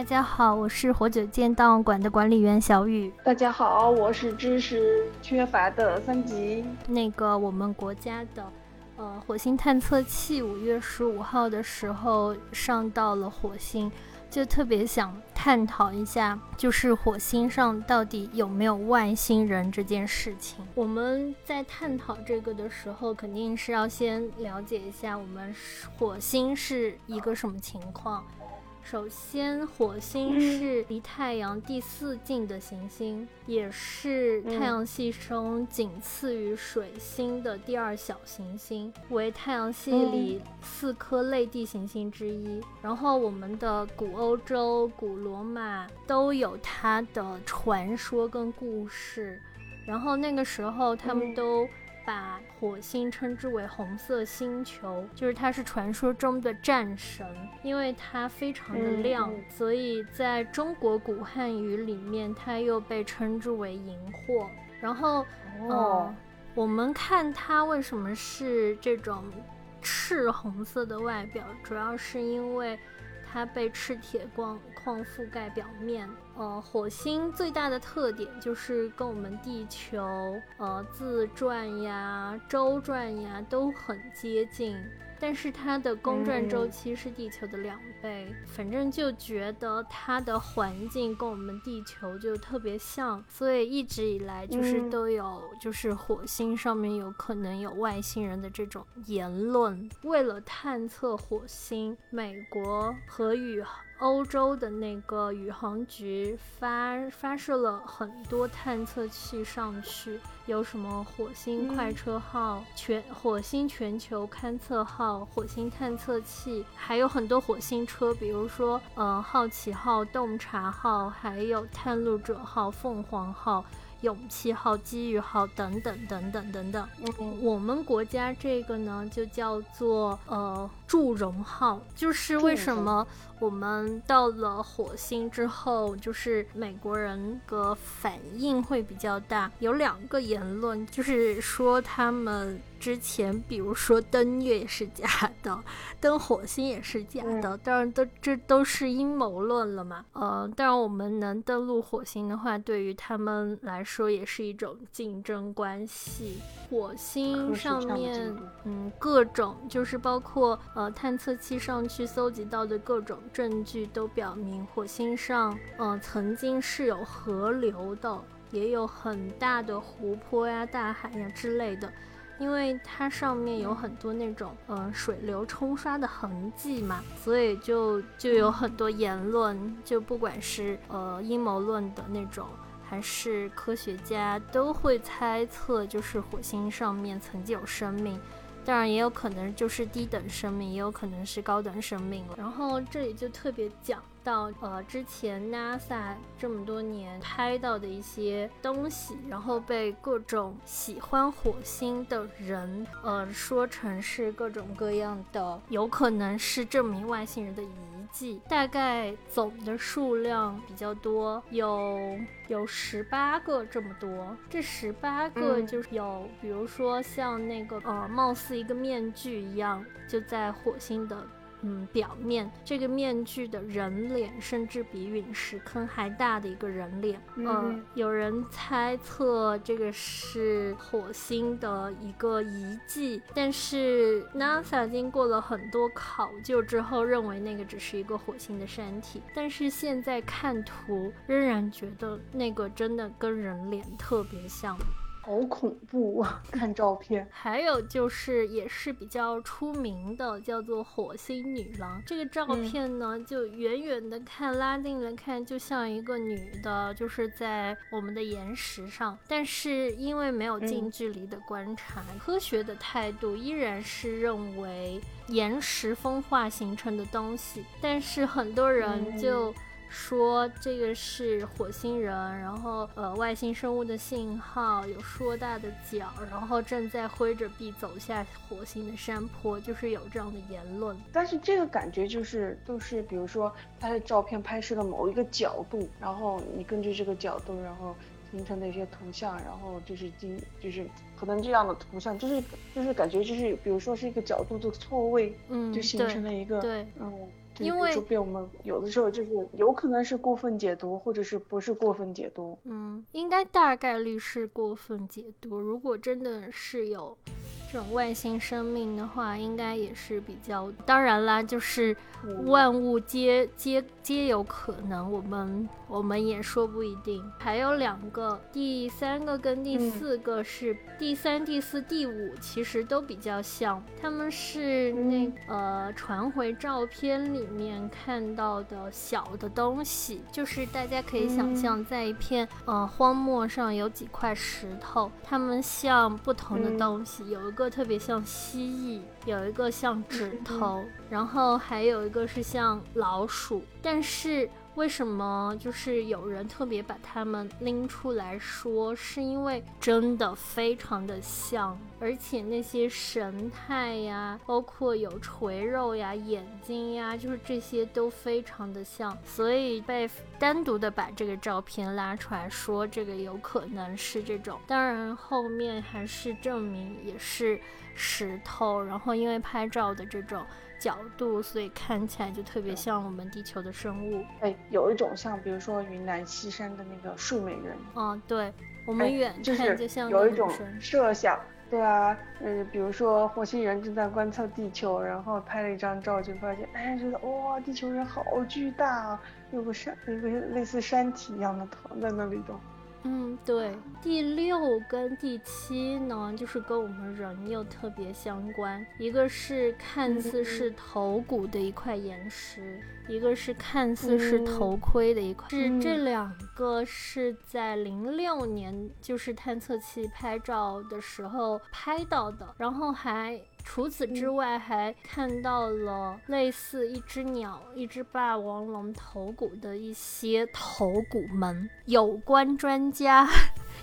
大家好，我是活久见档案馆的管理员小雨。大家好，我是知识缺乏的三级。那个我们国家的呃火星探测器五月十五号的时候上到了火星。就特别想探讨一下，就是火星上到底有没有外星人这件事情。我们在探讨这个的时候，肯定是要先了解一下我们火星是一个什么情况。首先，火星是离太阳第四近的行星，也是太阳系中仅次于水星的第二小行星，为太阳系里四颗类地行星之一。然后，我们的古欧洲、古罗马都有它的传说跟故事。然后那个时候，他们都。把火星称之为红色星球，就是它是传说中的战神，因为它非常的亮，所以在中国古汉语里面，它又被称之为荧惑。然后，哦，我们看它为什么是这种赤红色的外表，主要是因为。它被赤铁矿矿覆盖表面。呃，火星最大的特点就是跟我们地球，呃，自转呀、周转呀都很接近。但是它的公转周期是地球的两倍，反正就觉得它的环境跟我们地球就特别像，所以一直以来就是都有就是火星上面有可能有外星人的这种言论。为了探测火星，美国和宇。欧洲的那个宇航局发发射了很多探测器上去，有什么火星快车号、全火星全球勘测号、火星探测器，还有很多火星车，比如说呃好奇号、洞察号，还有探路者号、凤凰号。勇气号、机遇号等等等等等等。我们国家这个呢，就叫做呃祝融号。就是为什么我们到了火星之后，就是美国人的反应会比较大？有两个言论，就是说他们。之前，比如说登月是假的，登火星也是假的，当然都这都是阴谋论了嘛。呃，当然我们能登陆火星的话，对于他们来说也是一种竞争关系。火星上面，嗯，各种就是包括呃呃探测器上去搜集到的各种证据，都表明火星上，呃，曾经是有河流的，也有很大的湖泊呀、大海呀之类的。因为它上面有很多那种呃水流冲刷的痕迹嘛，所以就就有很多言论，就不管是呃阴谋论的那种，还是科学家都会猜测，就是火星上面曾经有生命。当然也有可能就是低等生命，也有可能是高等生命了。然后这里就特别讲到，呃，之前 NASA 这么多年拍到的一些东西，然后被各种喜欢火星的人，呃，说成是各种各样的，有可能是证明外星人的遗迹。大概总的数量比较多，有有十八个这么多。这十八个就是有，比如说像那个呃，貌似一个面具一样，就在火星的。嗯，表面这个面具的人脸，甚至比陨石坑还大的一个人脸。嗯，有人猜测这个是火星的一个遗迹，但是 NASA 经过了很多考究之后，认为那个只是一个火星的山体。但是现在看图，仍然觉得那个真的跟人脸特别像。好恐怖啊！看照片，还有就是也是比较出名的，叫做火星女郎。这个照片呢，就远远的看，拉近了看，就像一个女的，就是在我们的岩石上。但是因为没有近距离的观察，科学的态度依然是认为岩石风化形成的东西。但是很多人就。说这个是火星人，然后呃外星生物的信号，有硕大的脚，然后正在挥着臂走下火星的山坡，就是有这样的言论。但是这个感觉就是都是，比如说他的照片拍摄的某一个角度，然后你根据这个角度，然后形成的一些图像，然后就是经就是可能这样的图像，就是就是感觉就是比如说是一个角度的错位，嗯，就形成了一个对，嗯。因为就被我们有的时候就是有可能是过分解读，或者是不是过分解读。嗯，应该大概率是过分解读。如果真的是有这种外星生命的话，应该也是比较。当然啦，就是万物皆皆皆有可能，我们我们也说不一定。还有两个，第三个跟第四个是第三、第四、第五，其实都比较像。他们是那呃传回照片里。面看到的小的东西，就是大家可以想象，在一片呃荒漠上有几块石头，它们像不同的东西，有一个特别像蜥蜴，有一个像指头，然后还有一个是像老鼠，但是。为什么就是有人特别把它们拎出来说？是因为真的非常的像，而且那些神态呀，包括有垂肉呀、眼睛呀，就是这些都非常的像，所以被单独的把这个照片拉出来说，这个有可能是这种。当然后面还是证明也是石头，然后因为拍照的这种。角度，所以看起来就特别像我们地球的生物。哎，有一种像，比如说云南西山的那个睡美人。嗯，对，我们远看就像有一种设想。对啊，嗯，比如说火星人正在观测地球，然后拍了一张照，就发现，哎，觉得哇，地球人好巨大啊，有个山，有个类似山体一样的躺在那里的。嗯，对，第六跟第七呢，就是跟我们人又特别相关。一个是看似是头骨的一块岩石，一个是看似是头盔的一块。是这两个是在零六年，就是探测器拍照的时候拍到的，然后还。除此之外，还看到了类似一只鸟、一只霸王龙头骨的一些头骨门。有关专家，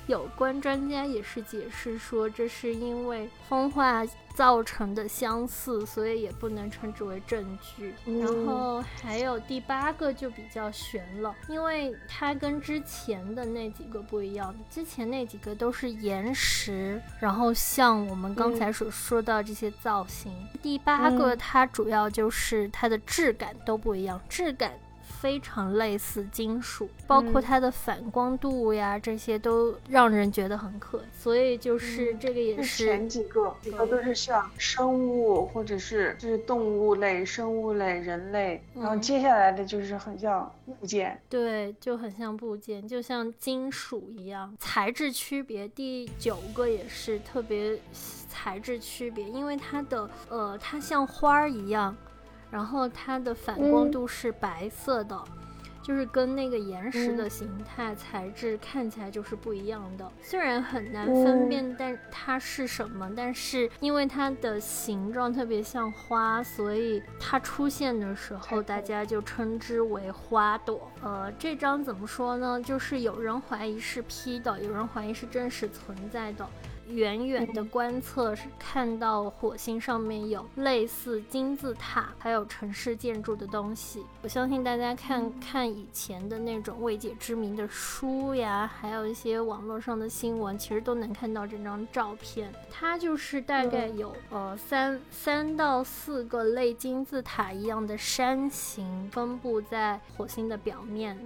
有关专家也是解释说，这是因为风化。造成的相似，所以也不能称之为证据。然后还有第八个就比较悬了，因为它跟之前的那几个不一样，之前那几个都是岩石，然后像我们刚才所说到这些造型。第八个它主要就是它的质感都不一样，质感。非常类似金属，包括它的反光度呀，这些都让人觉得很可所以就是这个也是前几个，几个都是像生物或者是就是动物类、生物类、人类，然后接下来的就是很像部件，对，就很像部件，就像金属一样。材质区别，第九个也是特别材质区别，因为它的呃，它像花儿一样。然后它的反光度是白色的，就是跟那个岩石的形态材质看起来就是不一样的。虽然很难分辨，但它是什么？但是因为它的形状特别像花，所以它出现的时候，大家就称之为花朵。呃，这张怎么说呢？就是有人怀疑是 P 的，有人怀疑是真实存在的。远远的观测是看到火星上面有类似金字塔，还有城市建筑的东西。我相信大家看看以前的那种未解之谜的书呀，还有一些网络上的新闻，其实都能看到这张照片。它就是大概有呃三三到四个类金字塔一样的山形分布在火星的表面。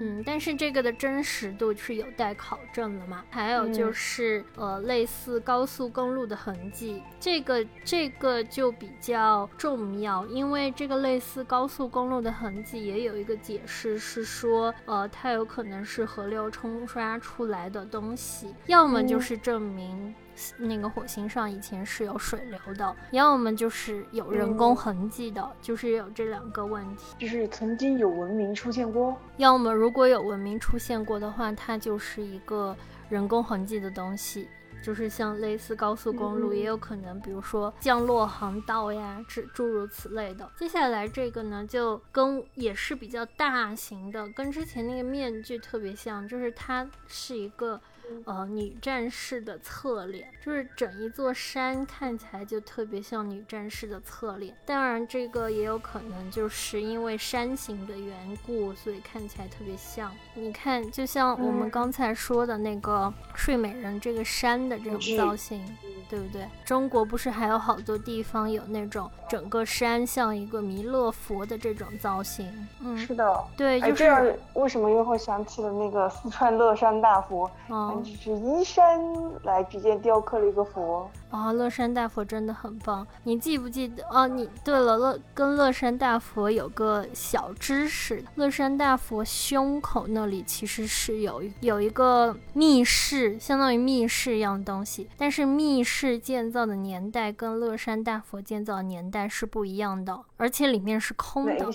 嗯，但是这个的真实度是有待考证的嘛。还有就是呃类。类似高速公路的痕迹，这个这个就比较重要，因为这个类似高速公路的痕迹也有一个解释是说，呃，它有可能是河流冲刷出来的东西，要么就是证明那个火星上以前是有水流的，要么就是有人工痕迹的，就是有这两个问题，就是曾经有文明出现过，要么如果有文明出现过的话，它就是一个人工痕迹的东西。就是像类似高速公路，也有可能，比如说降落航道呀，诸诸如此类的。接下来这个呢，就跟也是比较大型的，跟之前那个面具特别像，就是它是一个。呃，女战士的侧脸，就是整一座山看起来就特别像女战士的侧脸。当然，这个也有可能就是因为山形的缘故，所以看起来特别像。你看，就像我们刚才说的那个睡美人这个山的这种造型。对不对？中国不是还有好多地方有那种整个山像一个弥勒佛的这种造型？嗯，是的，对，哎，这样为什么又会想起了那个四川乐山大佛？嗯，就是依山来直接雕刻了一个佛。啊，乐山大佛真的很棒。你记不记得？哦，你对了，乐跟乐山大佛有个小知识，乐山大佛胸口那里其实是有有一个密室，相当于密室一样的东西。但是密室建造的年代跟乐山大佛建造的年代是不一样的，而且里面是空的。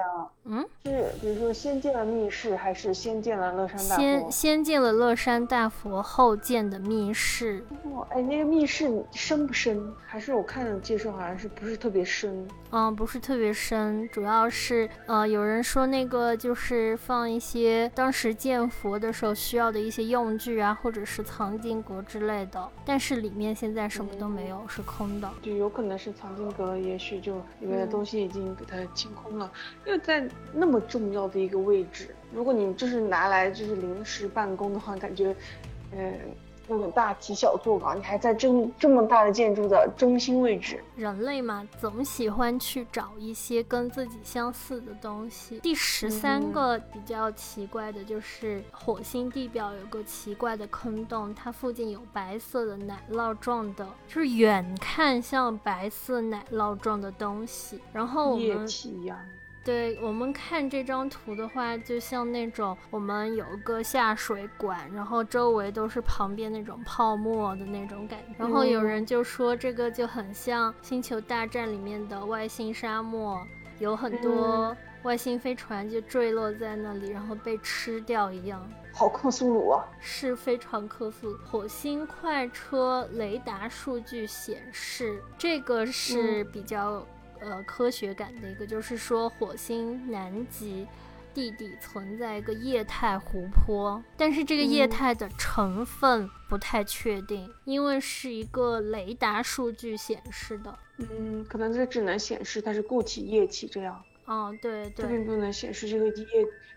啊？嗯，是比如说先建了密室，还是先建了乐山大佛？先先建了乐山大佛，后建的密室。哇，哎，那个密室深不深？还是我看的介绍好像是不是特别深？嗯，不是特别深，主要是呃，有人说那个就是放一些当时建佛的时候需要的一些用具啊，或者是藏经阁之类的。但是里面现在什么都没有，是空的。就有可能是藏经阁，也许就里面的东西已经给它清空了。因为在那么重要的一个位置，如果你就是拿来就是临时办公的话，感觉，呃，有点大题小做吧。你还在这这么大的建筑的中心位置。人类嘛，总喜欢去找一些跟自己相似的东西。第十三个比较奇怪的就是火星地表有个奇怪的坑洞，它附近有白色的奶酪状的，就是远看像白色奶酪状的东西。然后我们液体一样。对我们看这张图的话，就像那种我们有个下水管，然后周围都是旁边那种泡沫的那种感觉。然后有人就说这个就很像《星球大战》里面的外星沙漠，有很多外星飞船就坠落在那里，然后被吃掉一样。好克苏鲁啊！是非常克苏。火星快车雷达数据显示，这个是比较。呃，科学感的一个就是说，火星南极地底存在一个液态湖泊，但是这个液态的成分不太确定，因为是一个雷达数据显示的。嗯，可能这只能显示它是固体、液体这样。哦，对对。这并不能显示这个液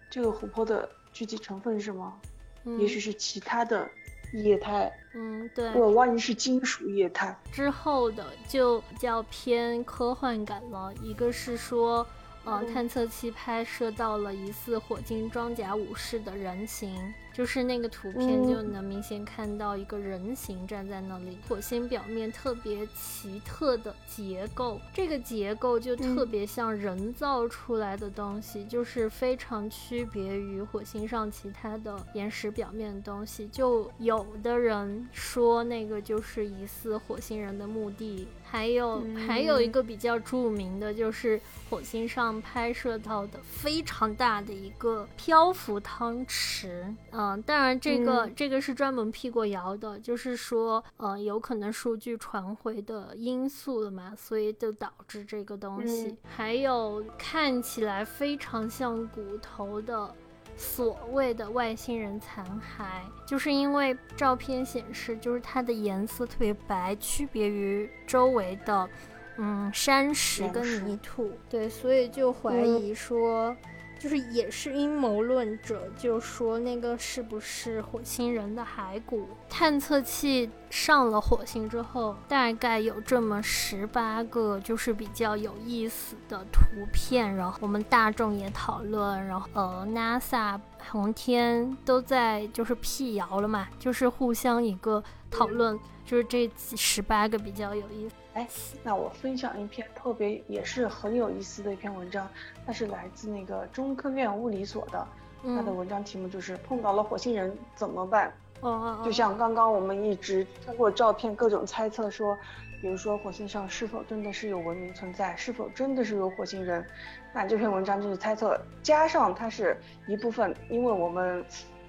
这个湖泊的具体成分是吗？嗯，也许是其他的。液态，嗯，对，我忘记是金属液态。之后的就比较偏科幻感了。一个是说，呃，探测器拍摄到了疑似火星装甲武士的人形。就是那个图片就能明显看到一个人形站在那里。火星表面特别奇特的结构，这个结构就特别像人造出来的东西，就是非常区别于火星上其他的岩石表面的东西。就有的人说那个就是疑似火星人的墓地。还有还有一个比较著名的就是火星上拍摄到的非常大的一个漂浮汤池，嗯，当然这个这个是专门辟过谣的，就是说，呃，有可能数据传回的因素了嘛，所以就导致这个东西。还有看起来非常像骨头的。所谓的外星人残骸，就是因为照片显示，就是它的颜色特别白，区别于周围的，嗯，山石跟泥土，对，所以就怀疑说。就是也是阴谋论者就说那个是不是火星人的骸骨？探测器上了火星之后，大概有这么十八个就是比较有意思的图片，然后我们大众也讨论，然后呃，NASA、航天都在就是辟谣了嘛，就是互相一个讨论，就是这十八个比较有意思。哎，那我分享一篇特别也是很有意思的一篇文章，它是来自那个中科院物理所的，它的文章题目就是碰到了火星人怎么办？哦就像刚刚我们一直通过照片各种猜测说，比如说火星上是否真的是有文明存在，是否真的是有火星人？那这篇文章就是猜测，加上它是一部分，因为我们，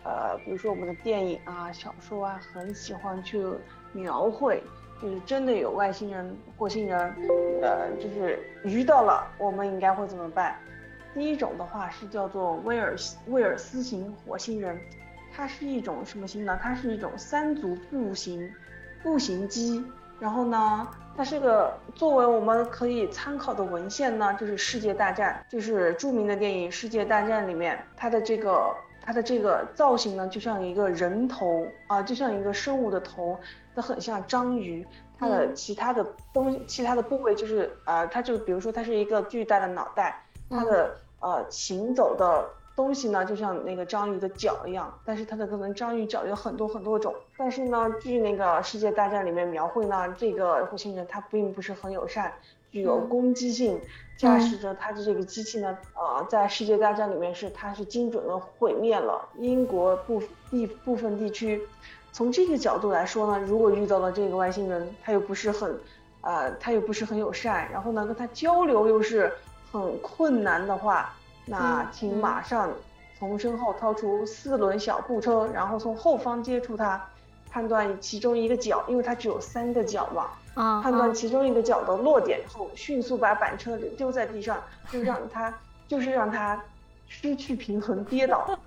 呃，比如说我们的电影啊、小说啊，很喜欢去描绘。就是真的有外星人、火星人，呃，就是遇到了，我们应该会怎么办？第一种的话是叫做威尔威尔斯型火星人，它是一种什么型呢？它是一种三足步行步行机。然后呢，它是个作为我们可以参考的文献呢，就是《世界大战》，就是著名的电影《世界大战》里面，它的这个它的这个造型呢，就像一个人头啊，就像一个生物的头，它很像章鱼。它的其他的东西，其他的部位就是呃，它就比如说它是一个巨大的脑袋，它的呃行走的东西呢，就像那个章鱼的脚一样，但是它的可能章鱼脚有很多很多种。但是呢，据那个世界大战里面描绘呢，这个火星人他并不是很友善，具有攻击性，驾驶着他的这个机器呢，呃，在世界大战里面是它是精准的毁灭了英国部地部分地区。从这个角度来说呢，如果遇到了这个外星人，他又不是很，呃，他又不是很友善，然后呢，跟他交流又是很困难的话，那请马上从身后掏出四轮小步车，然后从后方接触它，判断其中一个角，因为它只有三个角嘛，啊，判断其中一个角的落点后，迅速把板车丢在地上，就让它，就是让它失去平衡跌倒。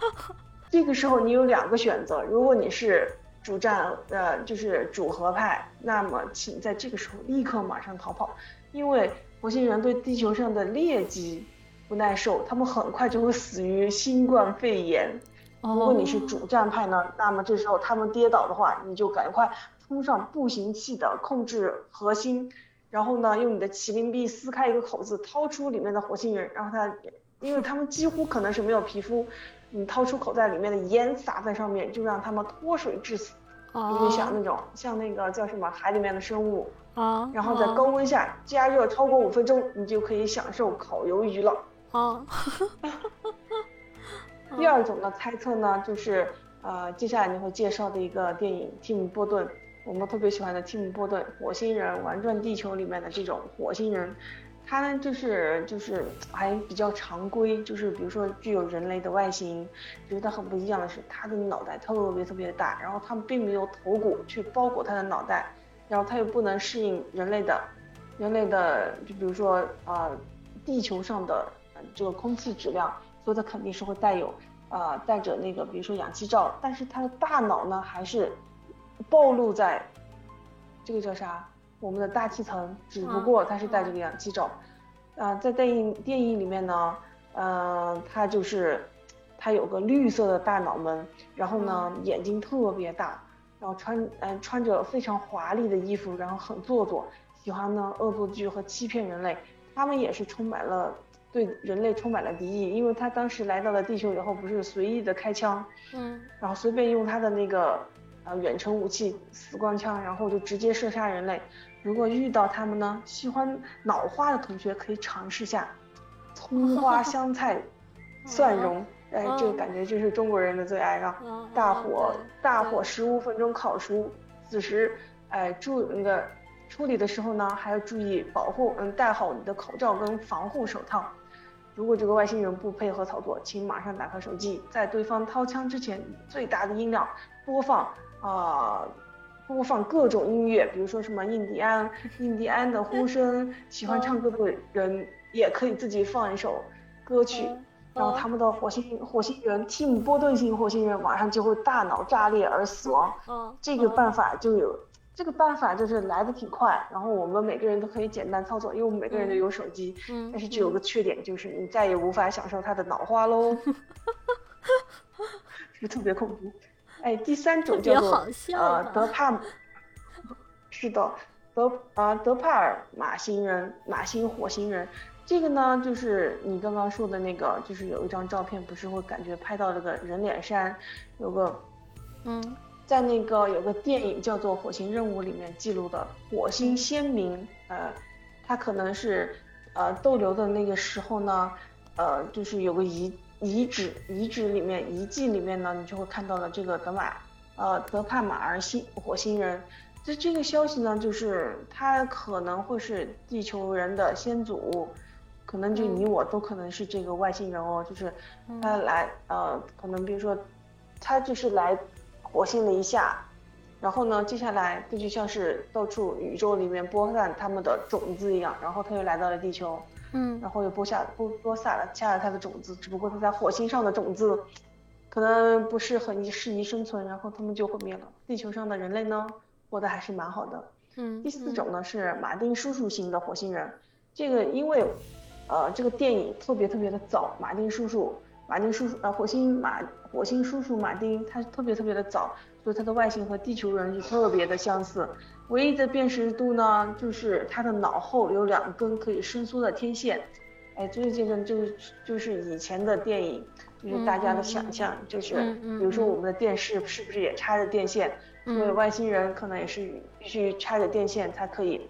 这个时候你有两个选择，如果你是主战，呃，就是主和派，那么请在这个时候立刻马上逃跑，因为火星人对地球上的疟疾不耐受，他们很快就会死于新冠肺炎。如果你是主战派呢，那么这时候他们跌倒的话，你就赶快冲上步行器的控制核心，然后呢，用你的麒麟臂撕开一个口子，掏出里面的火星人，然后他，因为他们几乎可能是没有皮肤。你掏出口袋里面的盐撒在上面，就让他们脱水致死。你就想那种像那个叫什么海里面的生物啊，然后在高温下加热超过五分钟，你就可以享受烤鱿鱼了。啊，第二种的猜测呢，就是呃接下来你会介绍的一个电影《蒂姆·波顿》，我们特别喜欢的蒂姆·波顿，火星人玩转地球里面的这种火星人。他呢，就是就是还比较常规，就是比如说具有人类的外形，觉得它很不一样的是，他的脑袋特别特别的大，然后他们并没有头骨去包裹他的脑袋，然后他又不能适应人类的，人类的，就比如说呃地球上的这个空气质量，所以它肯定是会带有呃带着那个比如说氧气罩，但是它的大脑呢还是暴露在这个叫啥？我们的大气层，只不过它是带着个氧气罩，啊，在电影电影里面呢，嗯，它就是，它有个绿色的大脑门，然后呢眼睛特别大，然后穿嗯穿着非常华丽的衣服，然后很做作，喜欢呢恶作剧和欺骗人类，他们也是充满了对人类充满了敌意，因为他当时来到了地球以后，不是随意的开枪，嗯，然后随便用他的那个呃远程武器死光枪，然后就直接射杀人类。如果遇到他们呢，喜欢脑花的同学可以尝试下葱花 香菜蒜蓉，哎，这个感觉就是中国人的最爱啊！大火大火十五分钟烤熟，此时哎注那个处理的时候呢，还要注意保护，嗯，戴好你的口罩跟防护手套。如果这个外星人不配合操作，请马上打开手机，在对方掏枪之前，最大的音量播放啊。播放各种音乐，比如说什么印第安、印第安的呼 声，喜欢唱歌的人也可以自己放一首歌曲，然后他们的火星火星人，Tim 波顿型火星人马上就会大脑炸裂而死亡。这个办法就有，这个办法就是来的挺快，然后我们每个人都可以简单操作，因为我们每个人都有手机。但是只有个缺点，就是你再也无法享受它的脑花喽。是 不是特别恐怖？哎，第三种叫做呃德帕，是的，德啊德帕尔马星人马星火星人，这个呢就是你刚刚说的那个，就是有一张照片，不是会感觉拍到这个人脸山，有个，嗯，在那个有个电影叫做《火星任务》里面记录的火星先民，呃，他可能是呃逗留的那个时候呢，呃，就是有个遗。遗址遗址里面遗迹里面呢，你就会看到了这个德玛，呃德帕马尔星火星人。这这个消息呢，就是他可能会是地球人的先祖，可能就你我都可能是这个外星人哦。就是他来呃，可能比如说他就是来火星了一下，然后呢，接下来这就像是到处宇宙里面播散他们的种子一样，然后他又来到了地球。嗯，然后又播下播播撒了下了他的种子，只不过他在火星上的种子，可能不是很适宜生存，然后他们就毁灭了。地球上的人类呢，活得还是蛮好的。嗯，第四种呢是马丁叔叔型的火星人，这个因为，呃，这个电影特别特别的早，马丁叔叔，马丁叔叔呃火星马火星叔叔马丁，他特别特别的早，所以他的外形和地球人就特别的相似。唯一的辨识度呢，就是他的脑后有两根可以伸缩的天线。哎，这个见证就是就是以前的电影，就是大家的想象，就是比如说我们的电视是不是也插着电线？所以外星人可能也是必须插着电线才可以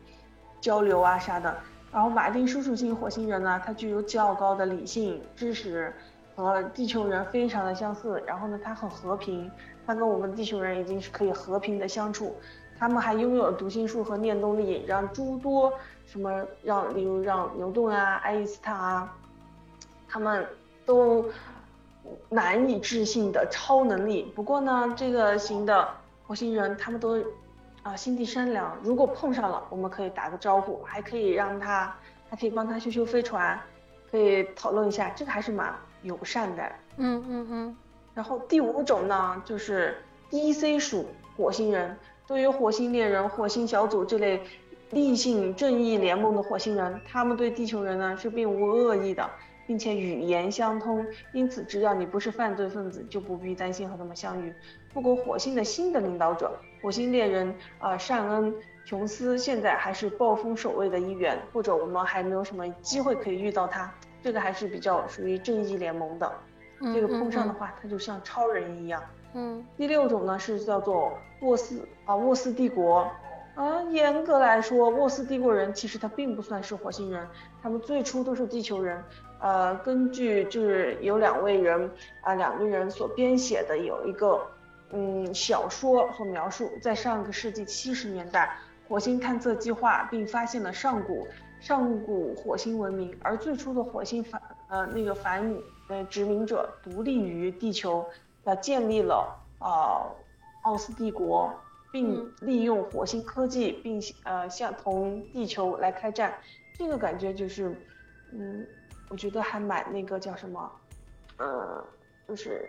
交流啊啥的。然后马丁叔叔型火星人呢，他具有较高的理性知识，和地球人非常的相似。然后呢，他很和平，他跟我们地球人已经是可以和平的相处。他们还拥有读心术和念动力，让诸多什么让，例如让牛顿啊、爱因斯坦啊，他们都难以置信的超能力。不过呢，这个型的火星人他们都。啊，心地善良。如果碰上了，我们可以打个招呼，还可以让他，还可以帮他修修飞船，可以讨论一下，这个还是蛮友善的。嗯嗯嗯。然后第五种呢，就是 D C 属火星人。对于火星猎人、火星小组这类立性正义联盟的火星人，他们对地球人呢是并无恶意的，并且语言相通。因此，只要你不是犯罪分子，就不必担心和他们相遇。不过，火星的新的领导者。火星猎人啊，善恩琼斯现在还是暴风守卫的一员，或者我们还没有什么机会可以遇到他。这个还是比较属于正义联盟的，这个碰上的话，它就像超人一样。嗯。第六种呢是叫做沃斯啊，沃斯帝国啊，严格来说，沃斯帝国人其实他并不算是火星人，他们最初都是地球人。呃，根据就是有两位人啊，两个人所编写的有一个。嗯，小说和描述在上个世纪七十年代，火星探测计划并发现了上古上古火星文明，而最初的火星反呃那个反呃殖民者独立于地球，呃建立了啊奥斯帝国，并利用火星科技，并呃向同地球来开战，这个感觉就是，嗯，我觉得还蛮那个叫什么，呃，就是。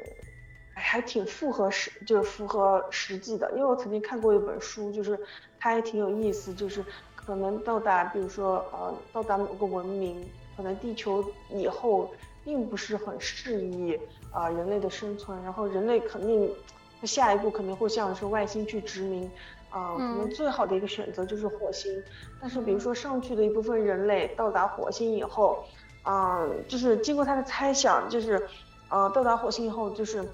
还挺符合实，就是符合实际的。因为我曾经看过一本书，就是它也挺有意思，就是可能到达，比如说呃，到达某个文明，可能地球以后并不是很适宜啊人类的生存，然后人类肯定下一步肯定会向是外星去殖民，啊，可能最好的一个选择就是火星。但是比如说上去的一部分人类到达火星以后，啊，就是经过他的猜想，就是呃，到达火星以后就是。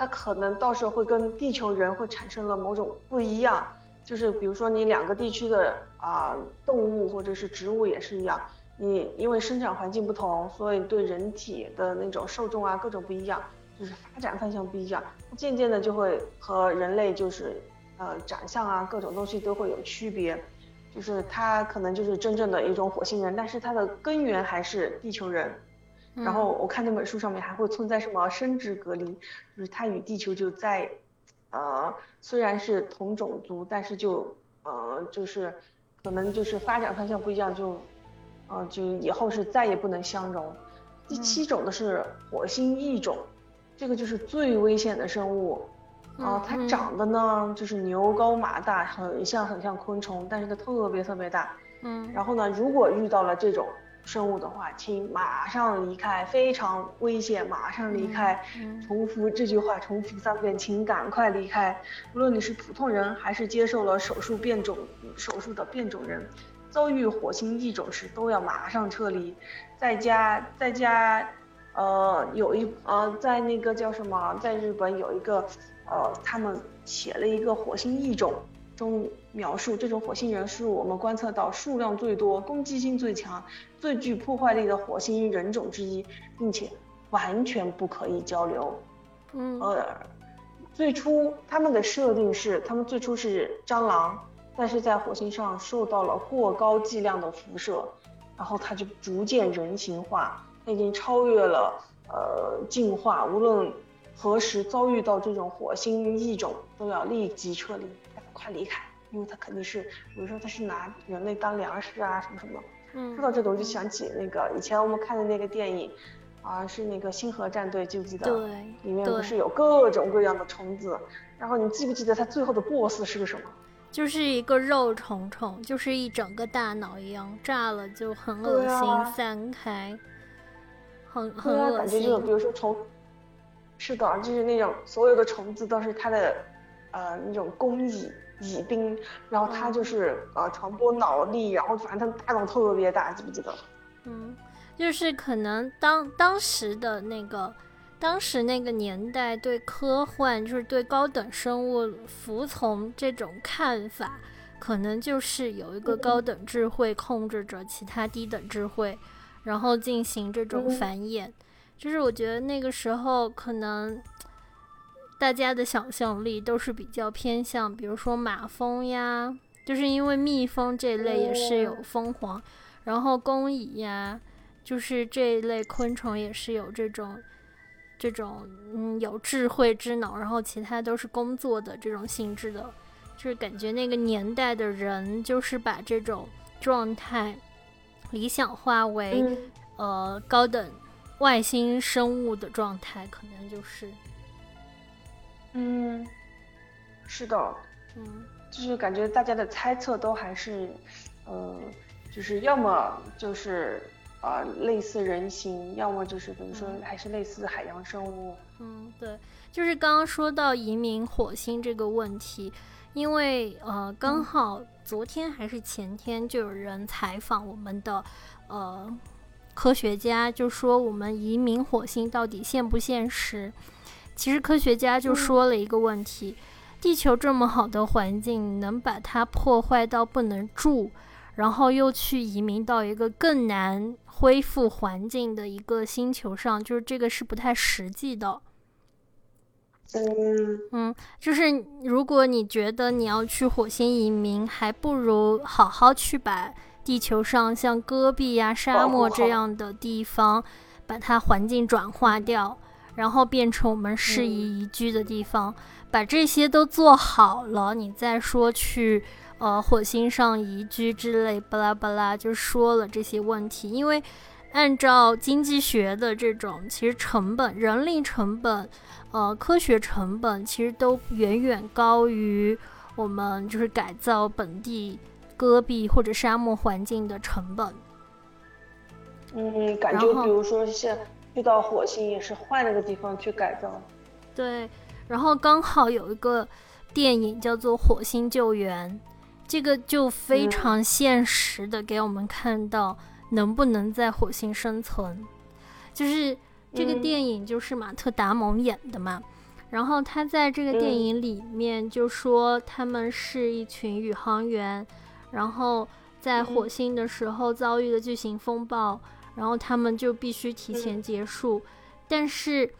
他可能到时候会跟地球人会产生了某种不一样，就是比如说你两个地区的啊动物或者是植物也是一样，你因为生长环境不同，所以对人体的那种受众啊各种不一样，就是发展方向不一样，渐渐的就会和人类就是呃长相啊各种东西都会有区别，就是它可能就是真正的一种火星人，但是它的根源还是地球人。然后我看那本书上面还会存在什么生殖隔离，就是它与地球就在，呃，虽然是同种族，但是就，呃，就是，可能就是发展方向不一样，就，呃，就以后是再也不能相容。第七种的是火星异种，这个就是最危险的生物，啊，它长得呢就是牛高马大，很像很像昆虫，但是它特别特别大。嗯。然后呢，如果遇到了这种。生物的话，请马上离开，非常危险，马上离开。重复这句话，重复三遍，请赶快离开。无论你是普通人，还是接受了手术变种手术的变种人，遭遇火星异种时都要马上撤离。在家，在家，呃，有一呃，在那个叫什么，在日本有一个，呃，他们写了一个火星异种。中描述这种火星人是我们观测到数量最多、攻击性最强、最具破坏力的火星人种之一，并且完全不可以交流。嗯，呃，最初他们的设定是，他们最初是蟑螂，但是在火星上受到了过高剂量的辐射，然后它就逐渐人形化，它已经超越了呃进化。无论何时遭遇到这种火星异种，都要立即撤离。快离开，因为它肯定是，比如说它是拿人类当粮食啊，什么什么。嗯。说到这个，我就想起那个以前我们看的那个电影，啊，是那个星河战队，记不记得？对。里面不是有各种各样的虫子，然后你记不记得它最后的 BOSS 是个什么？就是一个肉虫虫，就是一整个大脑一样，炸了就很恶心，散开。很很恶心。感觉就比如说虫，是的，就是那种所有的虫子都是它的，呃，那种工蚁蚁兵，然后他就是呃传播脑力，然后反正他大脑特别大，记不记得？嗯，就是可能当当时的那个。当时那个年代对科幻，就是对高等生物服从这种看法，可能就是有一个高等智慧控制着其他低等智慧，然后进行这种繁衍。就是我觉得那个时候可能大家的想象力都是比较偏向，比如说马蜂呀，就是因为蜜蜂这类也是有蜂皇，然后工蚁呀，就是这一类昆虫也是有这种。这种嗯有智慧之脑，然后其他都是工作的这种性质的，就是感觉那个年代的人就是把这种状态理想化为呃高等外星生物的状态，可能就是嗯是的，嗯，就是感觉大家的猜测都还是呃就是要么就是。啊，类似人形，要么就是比如说还是类似海洋生物。嗯，对，就是刚刚说到移民火星这个问题，因为呃，刚好昨天还是前天就有人采访我们的呃科学家，就说我们移民火星到底现不现实？其实科学家就说了一个问题：地球这么好的环境，能把它破坏到不能住？然后又去移民到一个更难恢复环境的一个星球上，就是这个是不太实际的。嗯嗯，就是如果你觉得你要去火星移民，还不如好好去把地球上像戈壁呀、沙漠这样的地方，把它环境转化掉，然后变成我们适宜宜居的地方。把这些都做好了，你再说去。呃，火星上宜居之类，巴拉巴拉就说了这些问题。因为按照经济学的这种，其实成本、人力成本、呃，科学成本，其实都远远高于我们就是改造本地戈壁或者沙漠环境的成本。嗯，感觉比如说像去到火星也是换了个地方去改造。对，然后刚好有一个电影叫做《火星救援》。这个就非常现实的给我们看到能不能在火星生存，就是这个电影就是马特·达蒙演的嘛。然后他在这个电影里面就说他们是一群宇航员，然后在火星的时候遭遇了巨型风暴，然后他们就必须提前结束。但是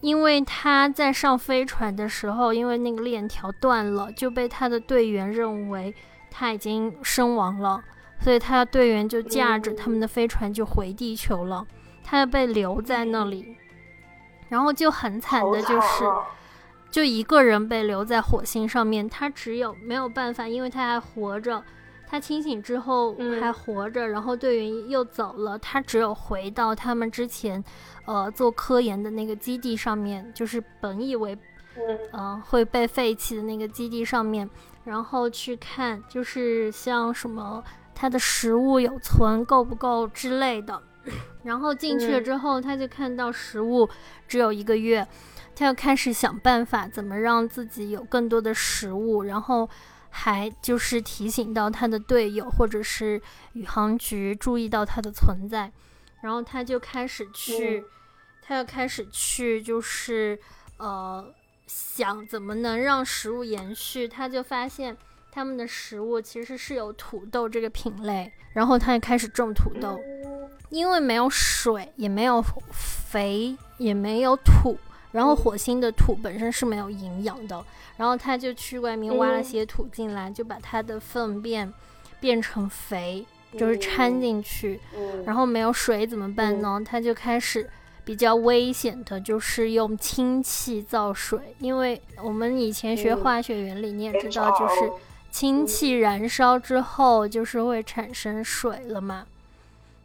因为他在上飞船的时候，因为那个链条断了，就被他的队员认为。他已经身亡了，所以他的队员就驾着他们的飞船就回地球了，他就被留在那里，然后就很惨的就是，就一个人被留在火星上面，他只有没有办法，因为他还活着，他清醒之后还活着，然后队员又走了，他只有回到他们之前，呃，做科研的那个基地上面，就是本以为，嗯，会被废弃的那个基地上面。然后去看，就是像什么他的食物有存够不够之类的。然后进去了之后，他就看到食物只有一个月，他要开始想办法怎么让自己有更多的食物。然后还就是提醒到他的队友或者是宇航局注意到他的存在。然后他就开始去，他要开始去，就是呃。想怎么能让食物延续，他就发现他们的食物其实是有土豆这个品类，然后他就开始种土豆，因为没有水，也没有肥，也没有土，然后火星的土本身是没有营养的，然后他就去外面挖了些土进来，就把它的粪便变成肥，就是掺进去，然后没有水怎么办呢？他就开始。比较危险的就是用氢气造水，因为我们以前学化学原理，你也知道，就是氢气燃烧之后就是会产生水了嘛。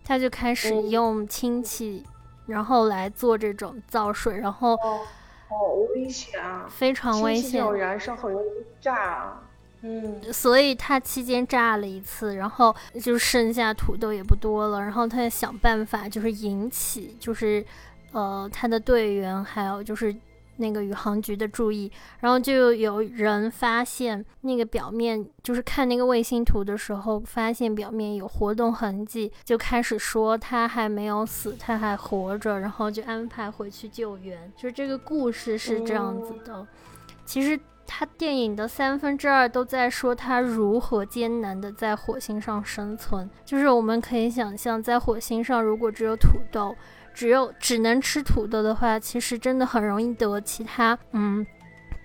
他就开始用氢气，然后来做这种造水，然后好危险啊，非常危险，燃烧很容易炸。嗯，所以他期间炸了一次，然后就剩下土豆也不多了，然后他想办法就是引起就是呃他的队员还有就是那个宇航局的注意，然后就有人发现那个表面就是看那个卫星图的时候，发现表面有活动痕迹，就开始说他还没有死，他还活着，然后就安排回去救援，就这个故事是这样子的，其实。他电影的三分之二都在说他如何艰难的在火星上生存，就是我们可以想象，在火星上如果只有土豆，只有只能吃土豆的话，其实真的很容易得其他嗯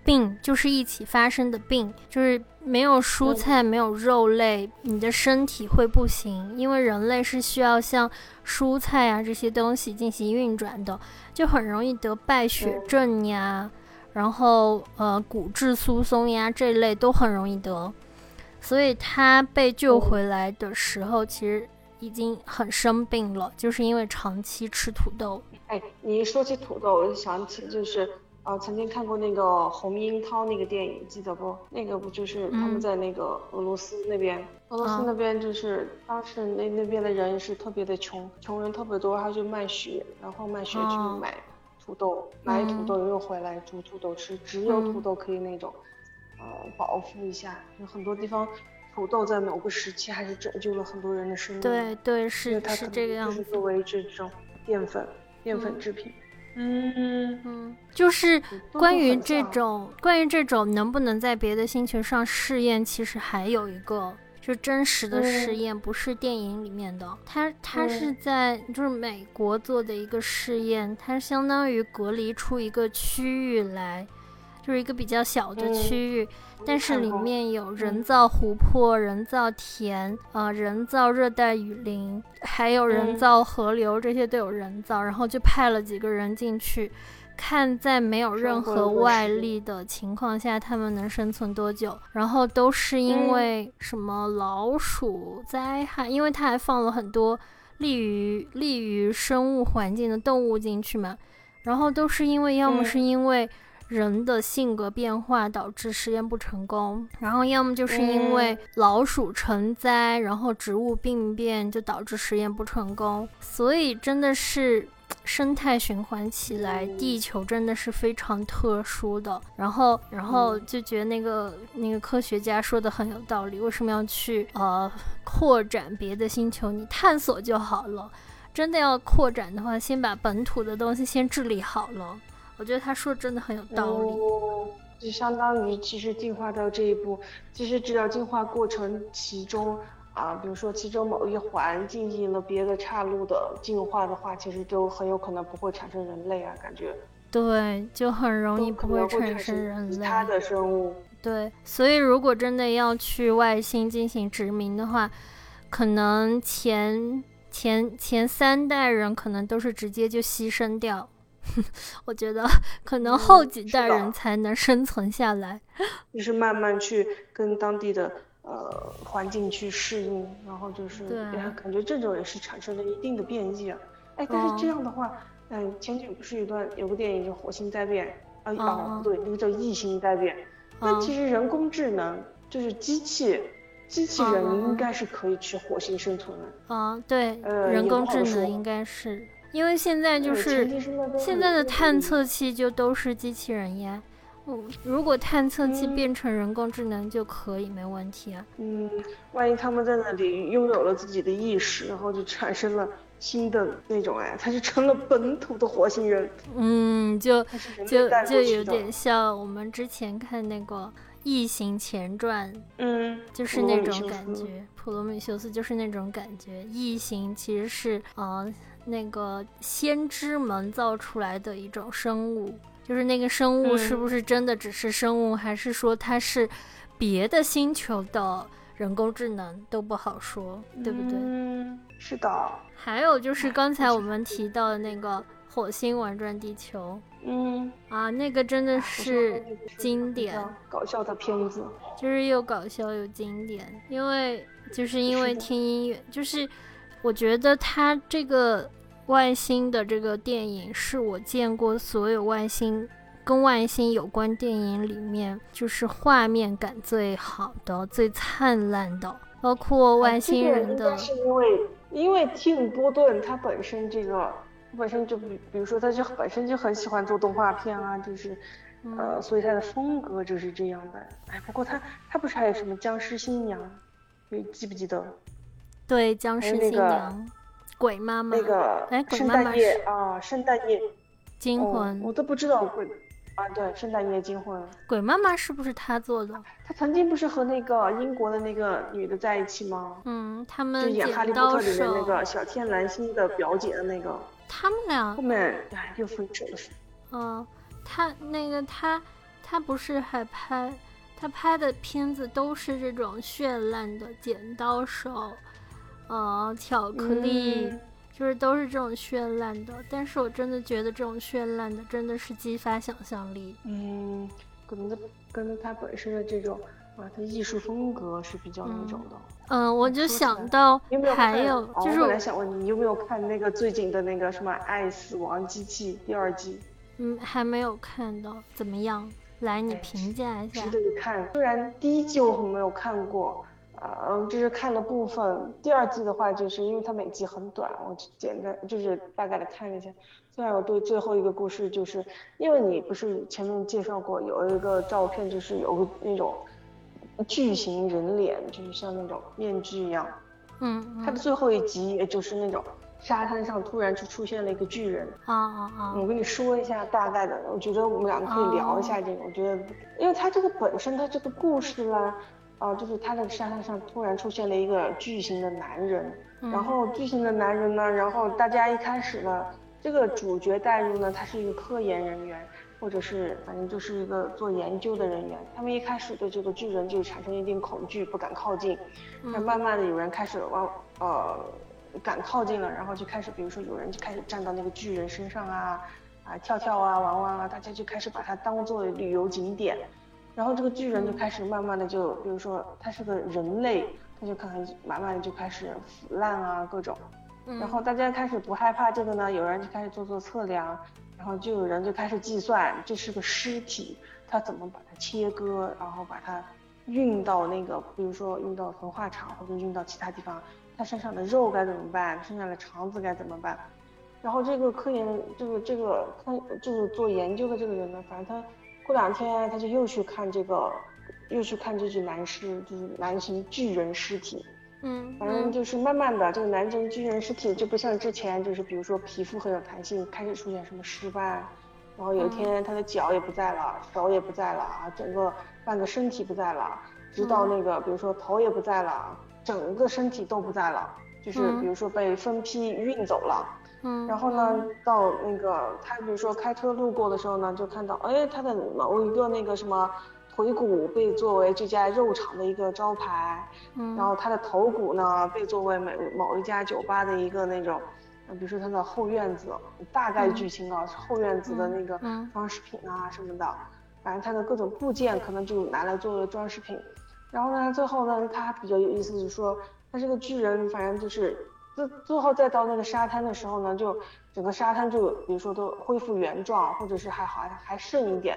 病，就是一起发生的病，就是没有蔬菜没有肉类，你的身体会不行，因为人类是需要像蔬菜啊这些东西进行运转的，就很容易得败血症呀。然后，呃，骨质疏松呀这一类都很容易得，所以他被救回来的时候，其实已经很生病了，就是因为长期吃土豆。哎，你一说起土豆，我就想起就是，呃，曾经看过那个洪樱涛那个电影，记得不？那个不就是他们在那个俄罗斯那边，俄罗斯那边就是当时那那边的人是特别的穷，穷人特别多，他就卖血，然后卖血去买。土豆买土豆又回来煮土豆吃，只有土豆可以那种，呃，饱腹一下。有很多地方，土豆在某个时期还是拯救了很多人的生命。对对是是这个样子。作为这种淀粉淀粉制品。嗯嗯，就是关于这种关于这种能不能在别的星球上试验，其实还有一个。就真实的试验，不是电影里面的。它它是在就是美国做的一个试验，它相当于隔离出一个区域来，就是一个比较小的区域，但是里面有人造湖泊、人造田、呃人造热带雨林，还有人造河流，这些都有人造。然后就派了几个人进去。看在没有任何外力的情况下，他们能生存多久？然后都是因为什么老鼠灾害？因为他还放了很多利于利于生物环境的动物进去嘛。然后都是因为，要么是因为人的性格变化导致实验不成功，然后要么就是因为老鼠成灾，然后植物病变就导致实验不成功。所以真的是。生态循环起来，地球真的是非常特殊的。然后，然后就觉得那个那个科学家说的很有道理。为什么要去呃扩展别的星球？你探索就好了。真的要扩展的话，先把本土的东西先治理好了。我觉得他说真的很有道理。就相当于其实进化到这一步，其实只要进化过程其中。啊，比如说其中某一环进行了别的岔路的进化的话，其实就很有可能不会产生人类啊，感觉。对，就很容易不会产生人类。其他的生物。对，所以如果真的要去外星进行殖民的话，可能前前前三代人可能都是直接就牺牲掉，我觉得可能后几代人才能生存下来。就是慢慢去跟当地的。呃，环境去适应，然后就是，感觉这种也是产生了一定的变异啊。哎，但是这样的话，嗯，前景不是有段有个电影叫《火星灾变》啊？哦，对，那个叫《异星灾变》。那其实人工智能就是机器，机器人应该是可以去火星生存的。啊，对，呃人工智能应该是，因为现在就是现在的探测器就都是机器人呀。如果探测器变成人工智能就可以没问题啊。嗯，万一他们在那里拥有了自己的意识，然后就产生了新的那种哎，他就成了本土的火星人。嗯，就就就有点像我们之前看那个《异形前传》，嗯，就是那种感觉。普罗米修斯就是那种感觉。异形其实是呃那个先知们造出来的一种生物。就是那个生物是不是真的只是生物，还是说它是别的星球的人工智能都不好说，对不对？嗯，是的。还有就是刚才我们提到的那个火星玩转地球，嗯啊，那个真的是经典，搞笑的片子，就是又搞笑又经典。因为就是因为听音乐，就是我觉得他这个。外星的这个电影是我见过所有外星跟外星有关电影里面，就是画面感最好的、最灿烂的，包括外星人的。是因为因为蒂姆·波顿他本身这个本身就比比如说他就本身就很喜欢做动画片啊，就是呃，所以他的风格就是这样的。哎，不过他他不是还有什么僵尸新娘？你记不记得？对，僵尸新娘。鬼妈妈，那个哎，圣诞夜啊，圣诞夜惊魂，我都不知道鬼啊，对，圣诞夜惊魂，鬼妈妈是不是他做的？他曾经不是和那个英国的那个女的在一起吗？嗯，他们就演哈利波特里面那个小天蓝星的表姐的那个，他们俩后面哎又分手了。嗯，他那个他他不是还拍他拍的片子都是这种绚烂的剪刀手。呃，巧克力就是都是这种绚烂的，但是我真的觉得这种绚烂的真的是激发想象力。嗯，可能跟跟他本身的这种啊，他艺术风格是比较那种的。嗯，我就想到还有就是，我本来想问你你有没有看那个最近的那个什么《爱死亡机器》第二季？嗯，还没有看到，怎么样？来，你评价一下。值得看，虽然第一季我没有看过。呃，就是看了部分，第二季的话，就是因为它每集很短，我简单就是大概的看了一下。虽然我对最后一个故事，就是因为你不是前面介绍过有一个照片，就是有个那种巨型人脸，就是像那种面具一样。嗯。它的最后一集，也就是那种沙滩上突然就出现了一个巨人。啊啊啊！我跟你说一下大概的，我觉得我们两个可以聊一下这个。我觉得，因为它这个本身它这个故事啦。啊，就是他的沙滩上突然出现了一个巨型的男人，然后巨型的男人呢，然后大家一开始呢，这个主角带入呢，他是一个科研人员，或者是反正就是一个做研究的人员，他们一开始对这个巨人就产生一定恐惧，不敢靠近，那慢慢的有人开始往呃敢靠近了，然后就开始，比如说有人就开始站到那个巨人身上啊，啊跳跳啊玩玩啊，大家就开始把它当做旅游景点。然后这个巨人就开始慢慢的就，比如说他是个人类，他就可能慢慢的就开始腐烂啊各种，然后大家开始不害怕这个呢，有人就开始做做测量，然后就有人就开始计算这是个尸体，他怎么把它切割，然后把它运到那个，比如说运到焚化厂或者运到其他地方，他身上的肉该怎么办，身上的肠子该怎么办？然后这个科研这个这个他就是做研究的这个人呢，反正他。过两天他就又去看这个，又去看这具男尸，就是男性巨人尸体。嗯，反正就是慢慢的，这个男性巨人尸体就不像之前，就是比如说皮肤很有弹性，开始出现什么尸斑，然后有一天他的脚也不在了，手也不在了啊，整个半个身体不在了，直到那个比如说头也不在了，整个身体都不在了，就是比如说被分批运走了。嗯，然后呢，到那个他比如说开车路过的时候呢，就看到，哎，他的某一个那个什么腿骨被作为这家肉厂的一个招牌，嗯，然后他的头骨呢被作为某某一家酒吧的一个那种，比如说他的后院子，大概剧情啊是后院子的那个装饰品啊什么的，反正他的各种部件可能就拿来作为装饰品，然后呢，最后呢，他比较有意思就是说，他这个巨人反正就是。最最后再到那个沙滩的时候呢，就整个沙滩就比如说都恢复原状，或者是还好还剩一点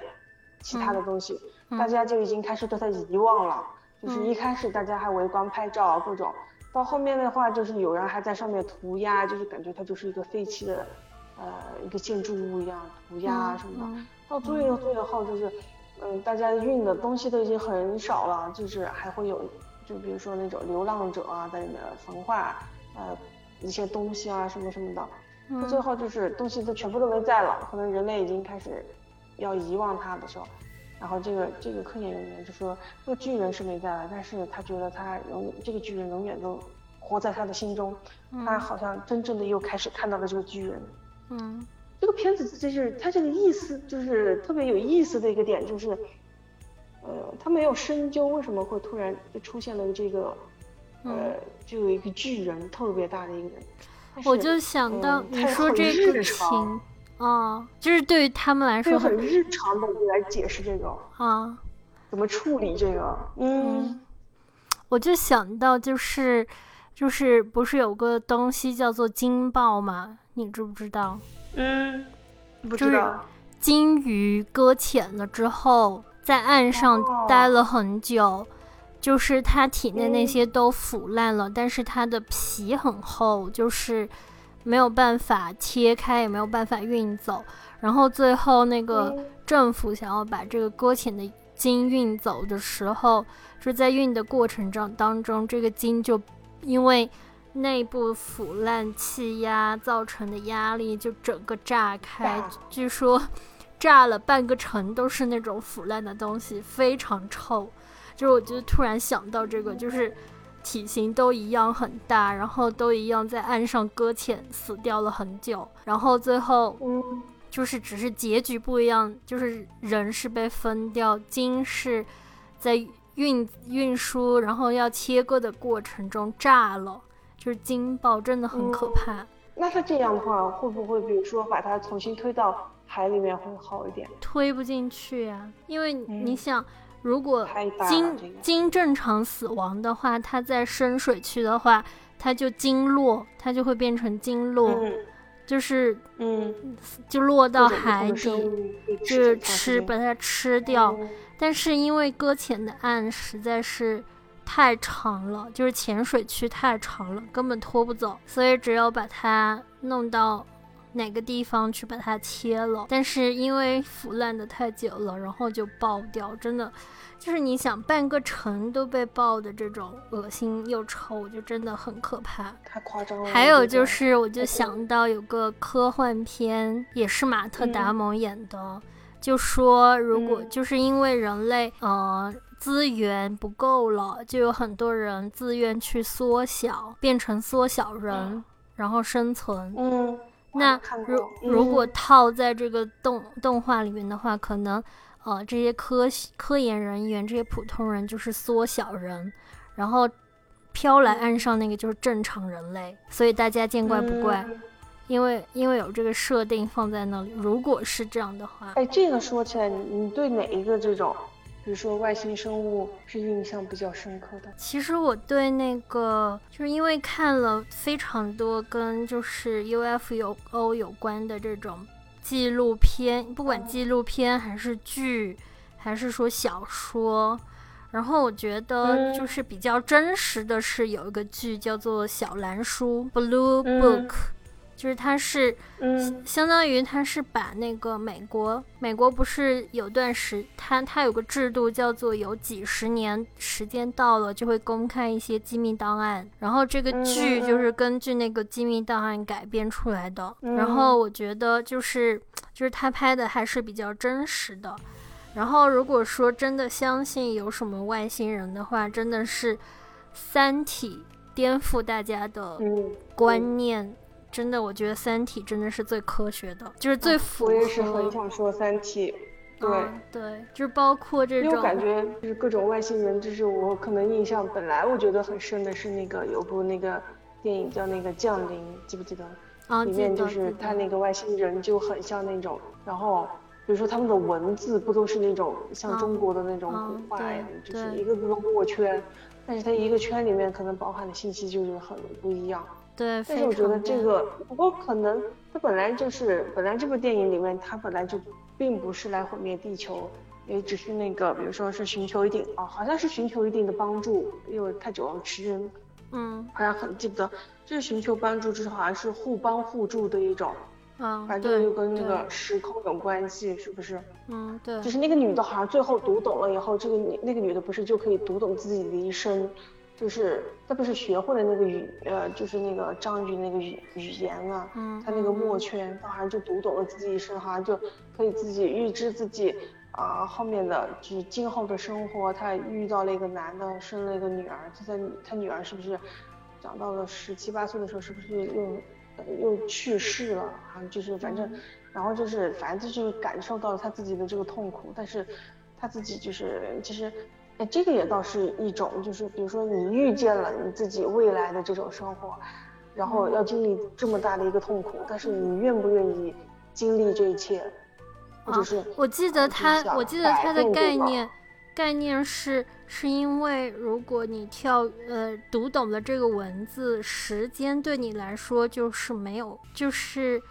其他的东西，大家就已经开始对它遗忘了。就是一开始大家还围观拍照各种，到后面的话就是有人还在上面涂鸦，就是感觉它就是一个废弃的呃一个建筑物一样涂鸦什么的。到最后最后就是嗯大家运的东西都已经很少了，就是还会有就比如说那种流浪者啊在里面焚化呃。一些东西啊，什么什么的，到最后就是东西都全部都没在了，可能人类已经开始要遗忘它的时候，然后这个这个科研人员就说，这个巨人是没在了，但是他觉得他永这个巨人永远都活在他的心中，他好像真正的又开始看到了这个巨人。嗯，这个片子就是他这个意思就是特别有意思的一个点就是，呃，他没有深究为什么会突然就出现了这个。呃，就有一个巨人，特别大的一个人。我就想到你说这个情，啊，就是对于他们来说很日常的来解释这个啊，怎么处理这个？嗯，我就想到就是就是不是有个东西叫做惊爆吗？你知不知道？嗯，不知道。金鱼搁浅了之后，在岸上待了很久，就是它体内那些都腐烂了，但是它的皮很厚，就是没有办法切开，也没有办法运走。然后最后那个政府想要把这个搁浅的鲸运走的时候，就在运的过程中当中，这个鲸就因为内部腐烂气压造成的压力，就整个炸开。据说炸了半个城都是那种腐烂的东西，非常臭。就是我就突然想到这个，就是体型都一样很大，然后都一样在岸上搁浅死掉了很久，然后最后。就是只是结局不一样，就是人是被分掉，金是在运运输，然后要切割的过程中炸了，就是金爆真的很可怕。那他这样的话，会不会比如说把它重新推到海里面会好一点？推不进去呀，因为你想，如果经经正常死亡的话，它在深水区的话，它就经落，它就会变成经落。就是，嗯，就落到海底，就是吃把它吃掉。但是因为搁浅的岸实在是太长了，就是浅水区太长了，根本拖不走，所以只有把它弄到哪个地方去把它切了。但是因为腐烂的太久了，然后就爆掉，真的。就是你想半个城都被爆的这种恶心又臭，就真的很可怕，太夸张了。还有就是，我就想到有个科幻片，也是马特·达蒙演的，就说如果就是因为人类呃资源不够了，就有很多人自愿去缩小，变成缩小人，然后生存。嗯，那如如果套在这个动动画里面的话，可能。呃，这些科科研人员，这些普通人就是缩小人，然后飘来岸上那个就是正常人类，所以大家见怪不怪，因为因为有这个设定放在那里。如果是这样的话，哎，这个说起来，你你对哪一个这种，比如说外星生物是印象比较深刻的？其实我对那个，就是因为看了非常多跟就是 UFO 有关的这种。纪录片，不管纪录片还是剧，还是说小说，然后我觉得就是比较真实的是有一个剧叫做《小蓝书》（Blue Book）。就是它是，相当于它是把那个美国，美国不是有段时，它它有个制度叫做有几十年时间到了就会公开一些机密档案，然后这个剧就是根据那个机密档案改编出来的。然后我觉得就是就是他拍的还是比较真实的。然后如果说真的相信有什么外星人的话，真的是《三体》颠覆大家的观念。真的，我觉得《三体》真的是最科学的，就是最符合。我也是很想说《三体》，对对，就是包括这种。因为感觉就是各种外星人，就是我可能印象本来我觉得很深的是那个有部那个电影叫那个《降临》，记不记得？啊，里面就是他那个外星人就很像那种，然后比如说他们的文字不都是那种像中国的那种古话，就是一个个墨圈，但是它一个圈里面可能包含的信息就是很不一样。对，但是我觉得这个，不过可能它本来就是，本来这部电影里面它本来就并不是来毁灭地球，也只是那个，比如说是寻求一定啊，好像是寻求一定的帮助，因为太久了时间，嗯，好像很记不得，就是寻求帮助，就是好像是互帮互助的一种，嗯，反正又跟那个时空有关系，是不是？嗯，对，就是那个女的，好像最后读懂了以后，这个女那个女的不是就可以读懂自己的一生。就是他不是学会了那个语，呃，就是那个章鱼那个语语言啊，嗯，他那个墨圈，他好像就读懂了自己一生，好像就可以自己预知自己啊后面的就是今后的生活。他遇到了一个男的，生了一个女儿，他在他女儿是不是长到了十七八岁的时候，是不是又又去世了？啊，就是反正，然后就是反正就是感受到了他自己的这个痛苦，但是他自己就是其实。哎，这个也倒是一种，就是比如说你遇见了你自己未来的这种生活，然后要经历这么大的一个痛苦，但是你愿不愿意经历这一切？就是，我记得他，我记得他的概念，概念是是因为如果你跳呃读懂了这个文字，时间对你来说就是没有，就是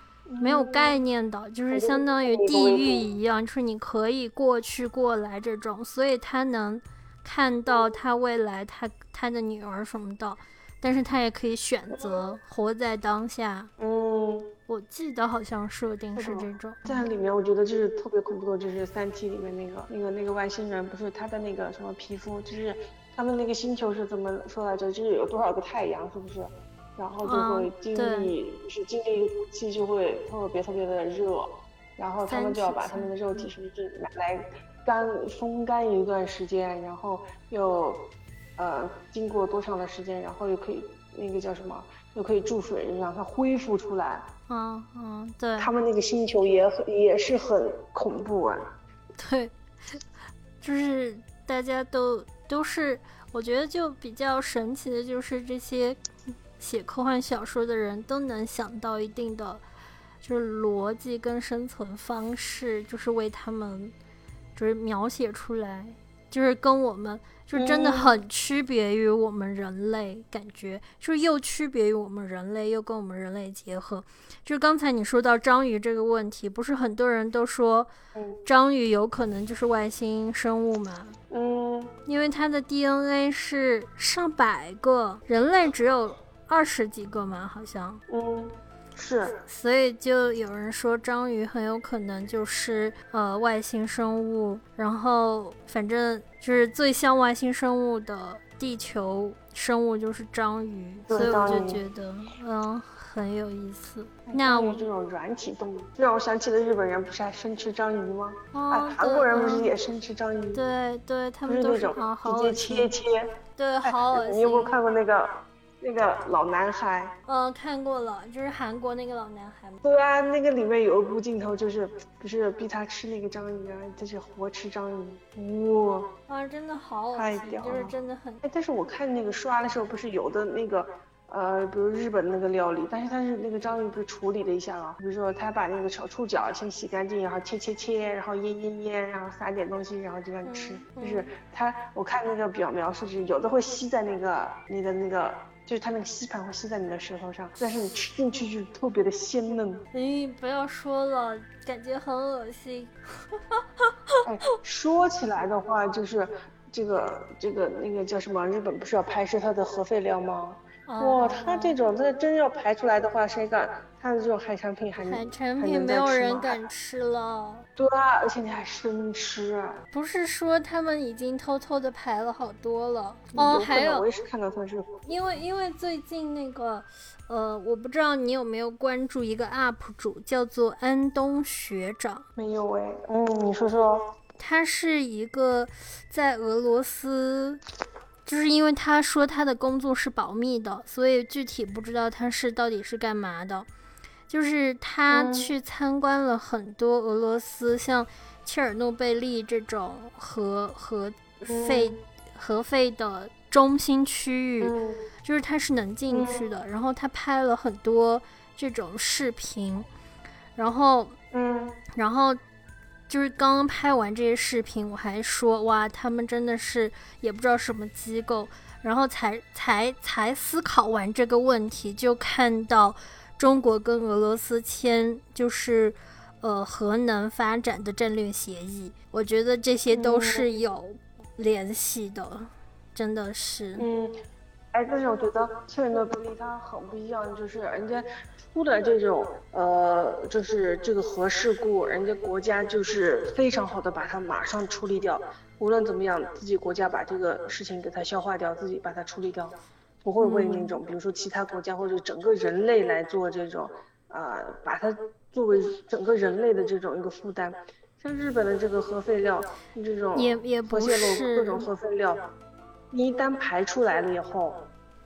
没有概念的，就是相当于地狱一样，就是你可以过去过来这种，所以他能看到他未来他他的女儿什么的，但是他也可以选择活在当下。嗯，我记得好像设定是这种。在里面，我觉得就是特别恐怖的，就是《三体》里面那个那个那个外星人，不是他的那个什么皮肤，就是他们那个星球是怎么说来着？就是有多少个太阳，是不是？然后就会经历，就是经历一个期就会特别特别的热，然后他们就要把他们的肉体是不是拿来干风干一段时间，然后又呃经过多长的时间，然后又可以那个叫什么，又可以注水让它恢复出来。嗯嗯，对。他们那个星球也很也是很恐怖啊。对，就是大家都都是，我觉得就比较神奇的就是这些。写科幻小说的人都能想到一定的，就是逻辑跟生存方式，就是为他们，就是描写出来，就是跟我们，就真的很区别于我们人类，感觉就是又区别于我们人类，又跟我们人类结合。就是刚才你说到章鱼这个问题，不是很多人都说，章鱼有可能就是外星生物吗？嗯，因为它的 DNA 是上百个，人类只有。二十几个嘛，好像，嗯，是，所以就有人说章鱼很有可能就是呃外星生物，然后反正就是最像外星生物的地球生物就是章鱼，所以我就觉得嗯很有意思。那我这种软体动物，让我想起了日本人不是还生吃章鱼吗？哎，韩国人不是也生吃章鱼？对对，他们都是直接切切，对，好恶心。你有没有看过那个？那个老男孩，嗯，看过了，就是韩国那个老男孩。对啊，那个里面有一部镜头，就是不是逼他吃那个章鱼啊，就是活吃章鱼，哇，啊，真的好太屌了，就是真的很。哎，但是我看那个刷的时候，不是有的那个，呃，比如日本那个料理，但是他是那个章鱼不是处理了一下啊，比如说他把那个小触角先洗干净，然后切切切，然后腌腌腌，然后撒点东西，然后就让你吃，就是他，我看那个表描述是有的会吸在那个你的那个。就是它那个吸盘会吸在你的舌头上，但是你吃进去就特别的鲜嫩。哎，不要说了，感觉很恶心。哎，说起来的话，就是这个这个那个叫什么？日本不是要拍摄它的核废料吗？哇，他这种它真要排出来的话，谁敢？他的这种海产品还海产品没有人敢吃了。对啊，而且你还生吃。不是说他们已经偷偷的排了好多了哦，还有我也是看到他是。因为因为最近那个，呃，我不知道你有没有关注一个 UP 主，叫做安东学长。没有哎，嗯，你说说。他是一个在俄罗斯。就是因为他说他的工作是保密的，所以具体不知道他是到底是干嘛的。就是他去参观了很多俄罗斯像切尔诺贝利这种核核废核废的中心区域，就是他是能进去的。然后他拍了很多这种视频，然后嗯，然后。就是刚刚拍完这些视频，我还说哇，他们真的是也不知道什么机构，然后才才才思考完这个问题，就看到中国跟俄罗斯签就是呃核能发展的战略协议，我觉得这些都是有联系的，真的是。嗯，哎，但是我觉得切尔诺贝利它很不一样，就是人家。出的这种呃，就是这个核事故，人家国家就是非常好的把它马上处理掉。无论怎么样，自己国家把这个事情给它消化掉，自己把它处理掉，不会为那种比如说其他国家或者整个人类来做这种啊，把它作为整个人类的这种一个负担。像日本的这个核废料，这种核泄漏各种核废料，你一旦排出来了以后。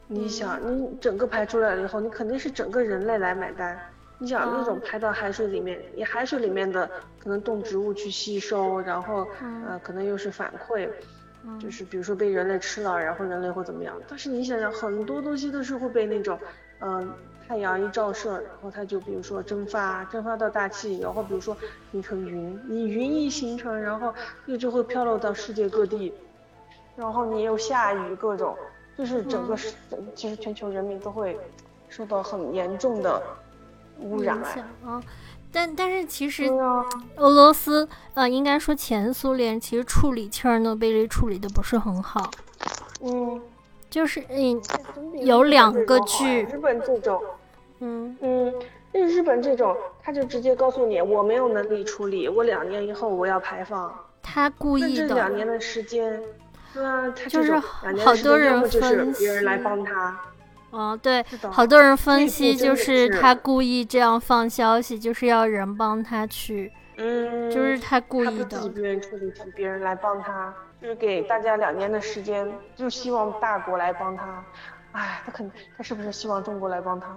你想，你整个排出来了以后，你肯定是整个人类来买单。你想那种排到海水里面，你海水里面的可能动植物去吸收，然后呃可能又是反馈，就是比如说被人类吃了，然后人类会怎么样？但是你想想，很多东西都是会被那种，嗯，太阳一照射，然后它就比如说蒸发，蒸发到大气，然后比如说形成云，你云一形成，然后又就会飘落到世界各地，然后你又下雨各种。就是整个是，其实全球人民都会受到很严重的污染啊。但但是其实啊，俄罗斯呃，应该说前苏联其实处理切尔诺贝利处理的不是很好。嗯，就是嗯，有两个剧，日本这种，嗯嗯，那日本这种，他就直接告诉你，我没有能力处理，我两年以后我要排放。他故意的。这两年的时间，对啊，他就是好多人分析，别人来帮他。哦，对，好多人分析就是他故意这样放消息，就是要人帮他去，嗯，就是他故意的。他自己不愿意处理，请别人来帮他，就是给大家两年的时间，就希望大国来帮他。哎，他肯，他是不是希望中国来帮他？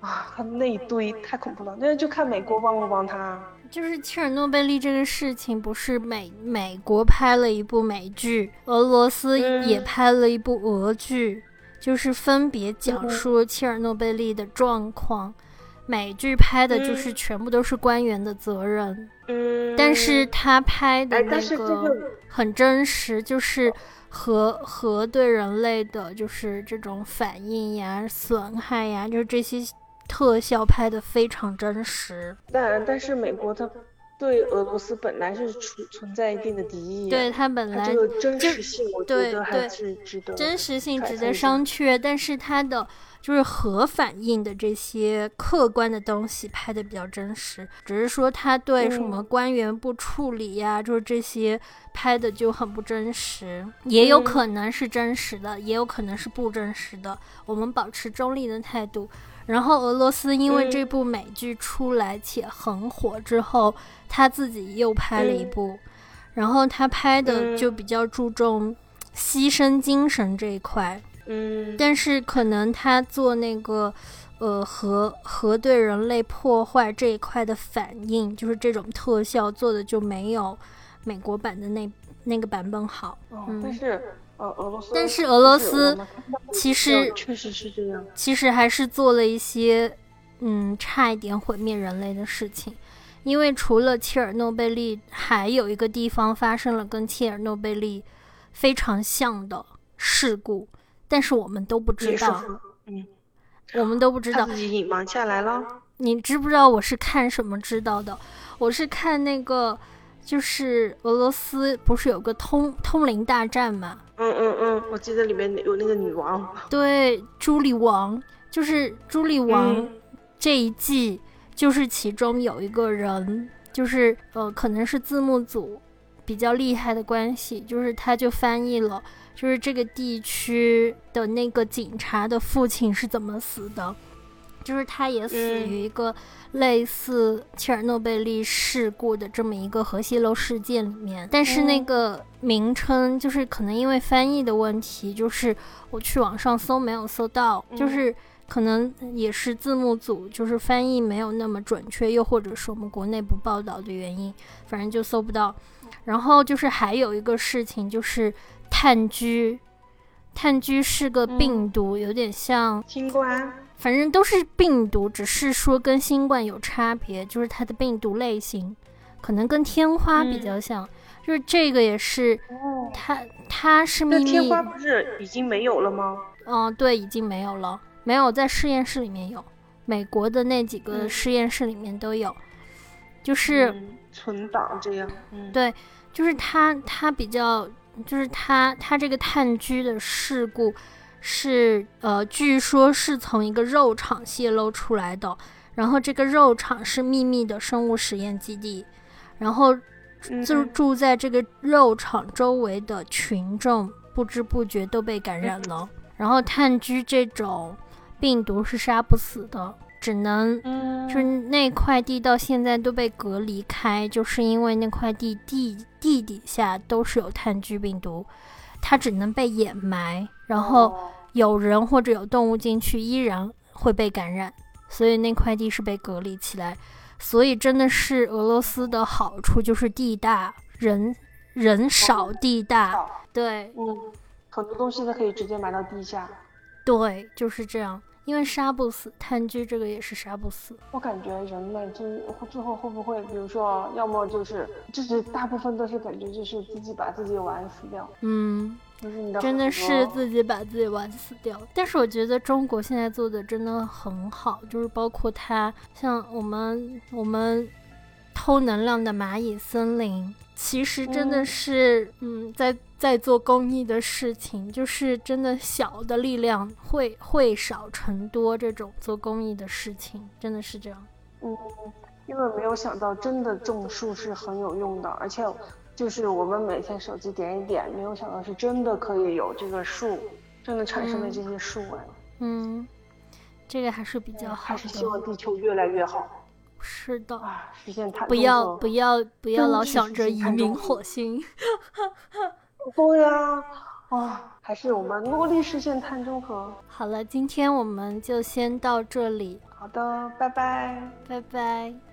啊，他那一堆太恐怖了，那就看美国帮不帮他。就是切尔诺贝利这个事情，不是美美国拍了一部美剧，俄罗斯也拍了一部俄剧。就是分别讲述切尔诺贝利的状况，美剧拍的就是全部都是官员的责任，嗯，但是他拍的那个很真实，就是核核对人类的，就是这种反应呀、损害呀，就是这些特效拍的非常真实。但但是美国它。对俄罗斯本来是存存在一定的敌意，对它本来这个真实性，我觉得还是值得真实性值得商榷。但是它的就是核反应的这些客观的东西拍的比较真实，只是说他对什么官员不处理呀，就是这些拍的就很不真实，也有可能是真实的，也有可能是不真实的。我们保持中立的态度。然后俄罗斯因为这部美剧出来且很火之后，他自己又拍了一部，然后他拍的就比较注重牺牲精神这一块，嗯，但是可能他做那个呃核核对人类破坏这一块的反应，就是这种特效做的就没有美国版的那那个版本好，嗯，但是。呃，俄罗斯，但是俄罗斯其实确实是这样，其实还是做了一些，嗯，差一点毁灭人类的事情。因为除了切尔诺贝利，还有一个地方发生了跟切尔诺贝利非常像的事故，但是我们都不知道，嗯，我们都不知道，自己隐瞒下来了。你知不知道我是看什么知道的？我是看那个。就是俄罗斯不是有个通通灵大战吗？嗯嗯嗯，我记得里面有那个女王。对，朱莉王，就是朱莉王这一季，就是其中有一个人，就是呃，可能是字幕组比较厉害的关系，就是他就翻译了，就是这个地区的那个警察的父亲是怎么死的。就是他也死于一个类似切尔诺贝利事故的这么一个核泄漏事件里面，但是那个名称就是可能因为翻译的问题，就是我去网上搜没有搜到，就是可能也是字幕组就是翻译没有那么准确，又或者是我们国内不报道的原因，反正就搜不到。然后就是还有一个事情就是炭疽，炭疽是个病毒，有点像新冠。反正都是病毒，只是说跟新冠有差别，就是它的病毒类型可能跟天花比较像，就是这个也是，它它是秘密。天花不是已经没有了吗？嗯，对，已经没有了，没有在实验室里面有，美国的那几个实验室里面都有，就是存档这样。对，就是它它比较，就是它它这个炭疽的事故。是呃，据说是从一个肉厂泄露出来的，然后这个肉厂是秘密的生物实验基地，然后就住在这个肉厂周围的群众不知不觉都被感染了。然后炭疽这种病毒是杀不死的，只能就是那块地到现在都被隔离开，就是因为那块地地地底下都是有炭疽病毒，它只能被掩埋，然后。有人或者有动物进去，依然会被感染，所以那块地是被隔离起来。所以真的是俄罗斯的好处就是地大人人少地大，对，嗯，很多东西都可以直接埋到地下。对，就是这样。因为杀不死，炭疽这个也是杀不死。我感觉人类就最后会不会，比如说，要么就是就是大部分都是感觉就是自己把自己玩死掉。嗯，真的是自己把自己玩死掉。但是我觉得中国现在做的真的很好，就是包括它，像我们我们偷能量的蚂蚁森林，其实真的嗯是嗯在在做公益的事情，就是真的小的力量会会少成多，这种做公益的事情真的是这样。嗯，因为没有想到真的种树是很有用的，而且就是我们每天手机点一点，没有想到是真的可以有这个树，真的产生了嗯这些树哎，嗯，这个还是比较好还是希望的。地球越来越好是的。啊，实现碳不要不要不要老想着移民火星。对呀、啊，还是我们努力实现碳中和。好了，今天我们就先到这里，好的，拜拜。拜拜。